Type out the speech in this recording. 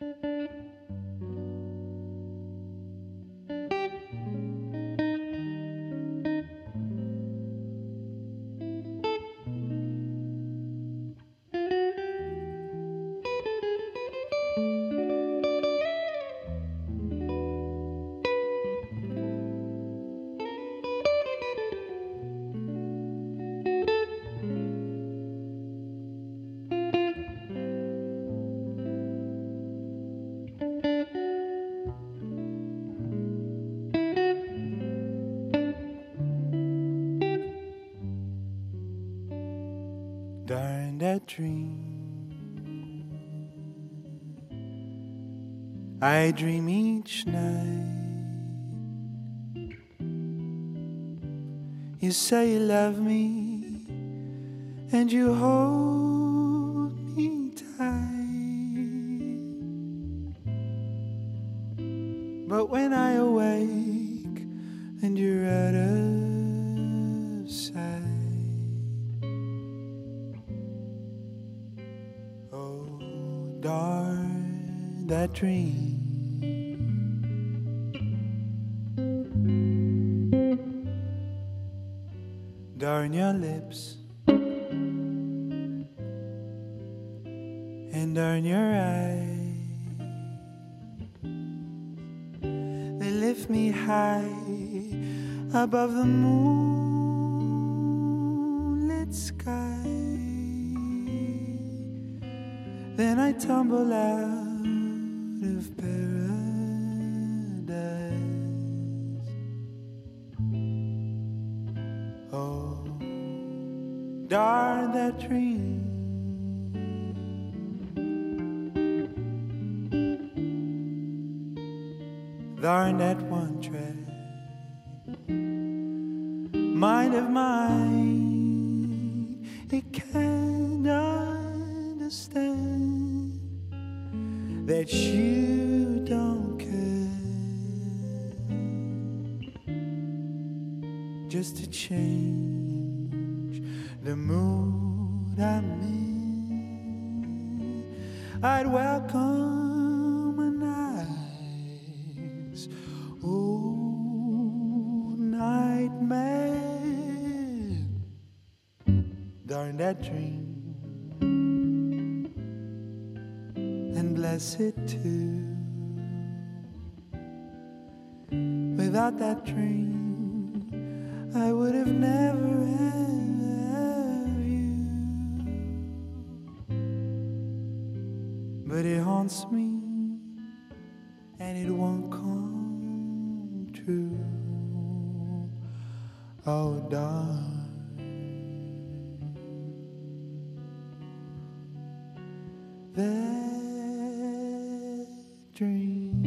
Música Darn that dream. I dream each night. You say you love me, and you hold me tight. But when I awake darn that dream. Darn your lips. And darn your eyes. They lift me high above the moonlit sky. Then I tumble out of paradise. Oh, darn that dream. Darn that one track. Mind of mine, that you don't care. Just to change the mood I'm in, I'd welcome a nice old nightmare. Darn that dream and bless it too. Without that dream, I would have never had you. But it haunts me, and it won't come true. Oh, darling. that dream.